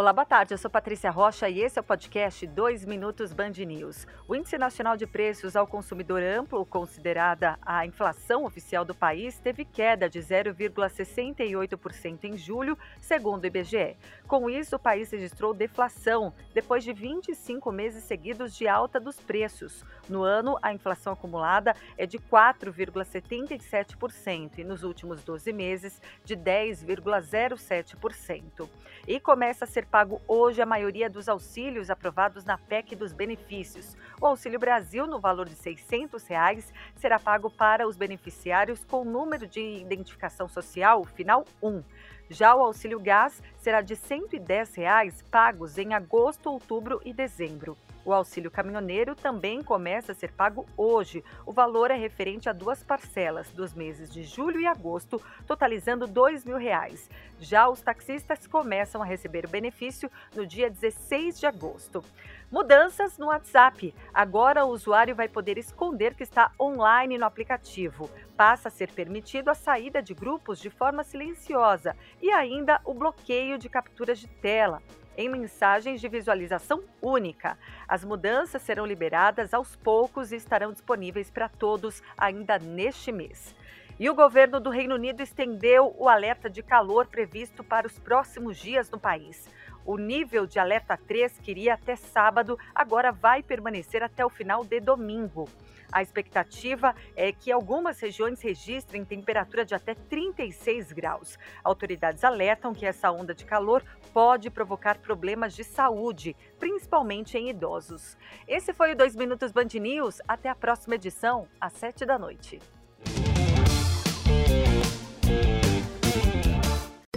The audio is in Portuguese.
Olá, boa tarde. Eu sou Patrícia Rocha e esse é o podcast 2 Minutos Band News. O Índice Nacional de Preços ao Consumidor Amplo, considerada a inflação oficial do país, teve queda de 0,68% em julho, segundo o IBGE. Com isso, o país registrou deflação depois de 25 meses seguidos de alta dos preços. No ano, a inflação acumulada é de 4,77% e nos últimos 12 meses de 10,07%. E começa a ser pago hoje a maioria dos auxílios aprovados na PEC dos benefícios. O Auxílio Brasil, no valor de 600 reais, será pago para os beneficiários com número de identificação social final 1. Já o auxílio gás será de 110 reais, pagos em agosto, outubro e dezembro. O auxílio caminhoneiro também começa a ser pago hoje. O valor é referente a duas parcelas dos meses de julho e agosto, totalizando 2 mil reais. Já os taxistas começam a receber o benefício no dia 16 de agosto. Mudanças no WhatsApp. Agora o usuário vai poder esconder que está online no aplicativo. Passa a ser permitido a saída de grupos de forma silenciosa e ainda o bloqueio de capturas de tela em mensagens de visualização única. As mudanças serão liberadas aos poucos e estarão disponíveis para todos ainda neste mês. E o governo do Reino Unido estendeu o alerta de calor previsto para os próximos dias no país. O nível de alerta 3, que iria até sábado, agora vai permanecer até o final de domingo. A expectativa é que algumas regiões registrem temperatura de até 36 graus. Autoridades alertam que essa onda de calor pode provocar problemas de saúde, principalmente em idosos. Esse foi o 2 Minutos Band News. Até a próxima edição, às 7 da noite.